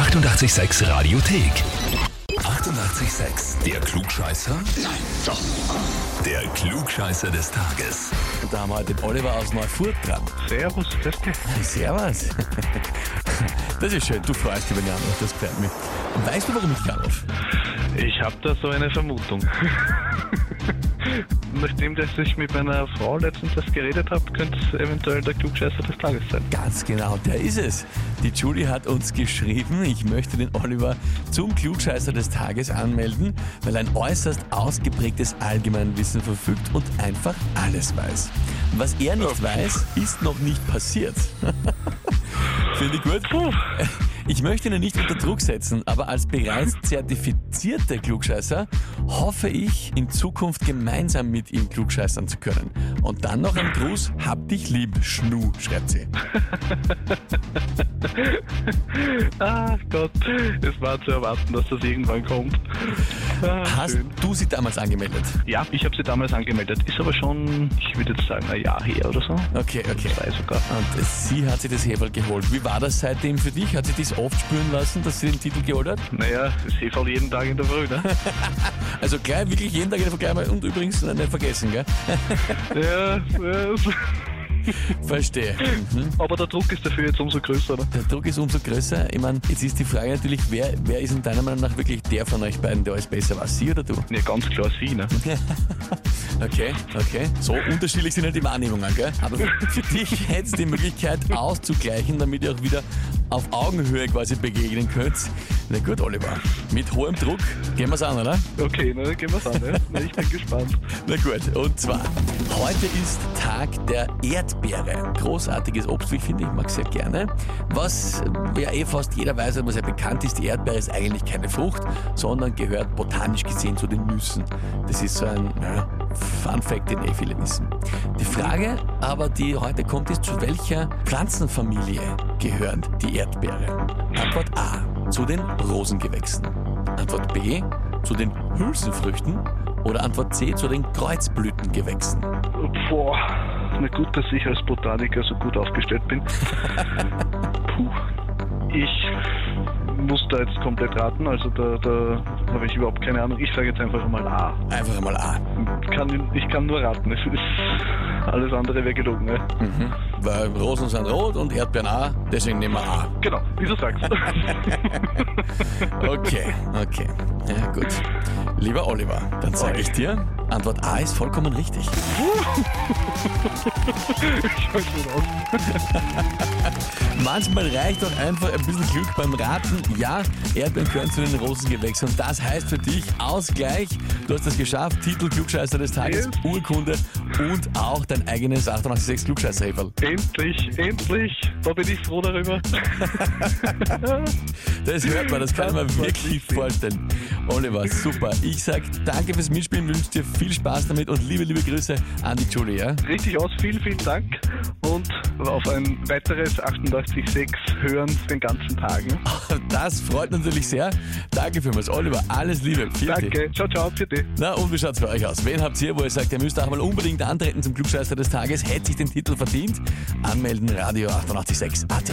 886 Radiothek. 88,6. Der Klugscheißer? Nein, doch. Der Klugscheißer des Tages. Und da haben wir heute den Oliver aus Neufurt dran. Servus, grüß dich. Servus. Das ist schön, du freust dich, wenn ich anrufe, das gefällt mir. Und weißt du, warum ich anrufe? Ich habe da so eine Vermutung. Nachdem dass ich mit meiner Frau letztens das geredet habe, könnte es eventuell der Klugscheißer des Tages sein. Ganz genau, der ist es. Die Julie hat uns geschrieben, ich möchte den Oliver zum Klugscheißer des Tages anmelden, weil er ein äußerst ausgeprägtes Allgemeinwissen verfügt und einfach alles weiß. Was er nicht weiß, ist noch nicht passiert. Finde ich gut. Puh, Ich möchte ihn nicht unter Druck setzen, aber als bereits zertifizierter Klugscheißer hoffe ich, in Zukunft gemeinsam mit ihm klugscheißern zu können. Und dann noch ein Gruß, hab dich lieb, Schnu, schreibt sie. ah Gott, es war zu erwarten, dass das irgendwann kommt. Ah, Hast schön. du sie damals angemeldet? Ja, ich habe sie damals angemeldet. Ist aber schon, ich würde jetzt sagen, ein Jahr her oder so. Okay, okay. Zwei sogar. Und sie hat sich das Heferl geholt. Wie war das seitdem für dich? Hat sie das oft spüren lassen, dass sie den Titel geholt hat? Naja, das Heferl jeden Tag in der Früh, ne? Also gleich, wirklich jeden Tag gleich mal. Und übrigens, nicht vergessen, gell? ja, ja, Verstehe. Mhm. aber der Druck ist dafür jetzt umso größer, ne? Der Druck ist umso größer. Ich meine, jetzt ist die Frage natürlich, wer, wer ist in deiner Meinung nach wirklich der von euch beiden, der alles besser war? Sie oder du? Ne, ganz klar sie, ne? Okay, okay. So unterschiedlich sind halt die Wahrnehmungen, gell? Aber für dich hätte es die Möglichkeit auszugleichen, damit ihr auch wieder auf Augenhöhe quasi begegnen könnt. Na gut, Oliver. Mit hohem Druck gehen wir's an, oder? Okay, ne, gehen wir's an, ne? Na, ich bin gespannt. Na gut, und zwar, heute ist Tag der Erdbeere. Großartiges Obst, wie ich finde, ich mag sehr gerne. Was ja eh fast jeder weiß, aber sehr bekannt ist, die Erdbeere ist eigentlich keine Frucht, sondern gehört botanisch gesehen zu den Nüssen. Das ist so ein ja, Fun Fact, den eh viele wissen. Die Frage aber, die heute kommt, ist, zu welcher Pflanzenfamilie gehört die Erdbeere? Antwort A, zu den Rosengewächsen. Antwort B, zu den Hülsenfrüchten. Oder Antwort C, zu den Kreuzblütengewächsen. Boah, na gut, dass ich als Botaniker so gut aufgestellt bin. Puh. Ich muss da jetzt komplett raten, also da, da habe ich überhaupt keine Ahnung. Ich sage jetzt einfach mal A. Einfach einmal A. Kann, ich kann nur raten, alles andere wäre gelogen. Ne? Mhm. Weil Rosen sind rot und Erdbeeren A, deswegen nehmen wir A. Genau, wie du sagst. Okay, okay. Ja, gut. Lieber Oliver, dann sage ich dir, Antwort A ist vollkommen richtig. Manchmal reicht doch einfach ein bisschen Glück beim Raten. Ja, Erdbeeren gehören zu den Rosengewächsen. Und das heißt für dich Ausgleich. Du hast das geschafft. Titel Klugscheißer des Tages, Yes. Urkunde und auch dein eigenes 886 klugscheißer -Häferl. Endlich, endlich, da bin ich froh darüber. Das hört man, das kann mir wirklich vorstellen. Oliver, super. Ich sag danke fürs Mitspielen, wünsche dir viel Spaß damit und liebe, liebe Grüße an die Julie. Ja? Richtig aus, vielen, vielen Dank und auf ein weiteres 88.6 hören den ganzen Tagen. Das freut natürlich sehr. Danke vielmals, Oliver. Alles Liebe. Vierte. Danke, ciao, ciao, für dich. Na, und wie schaut's bei euch aus? Wen habt ihr, wo ihr sagt, ihr müsst auch mal unbedingt antreten zum Klugscheißer des Tages, hätte sich den Titel verdient? Anmelden, Radio 886 AT.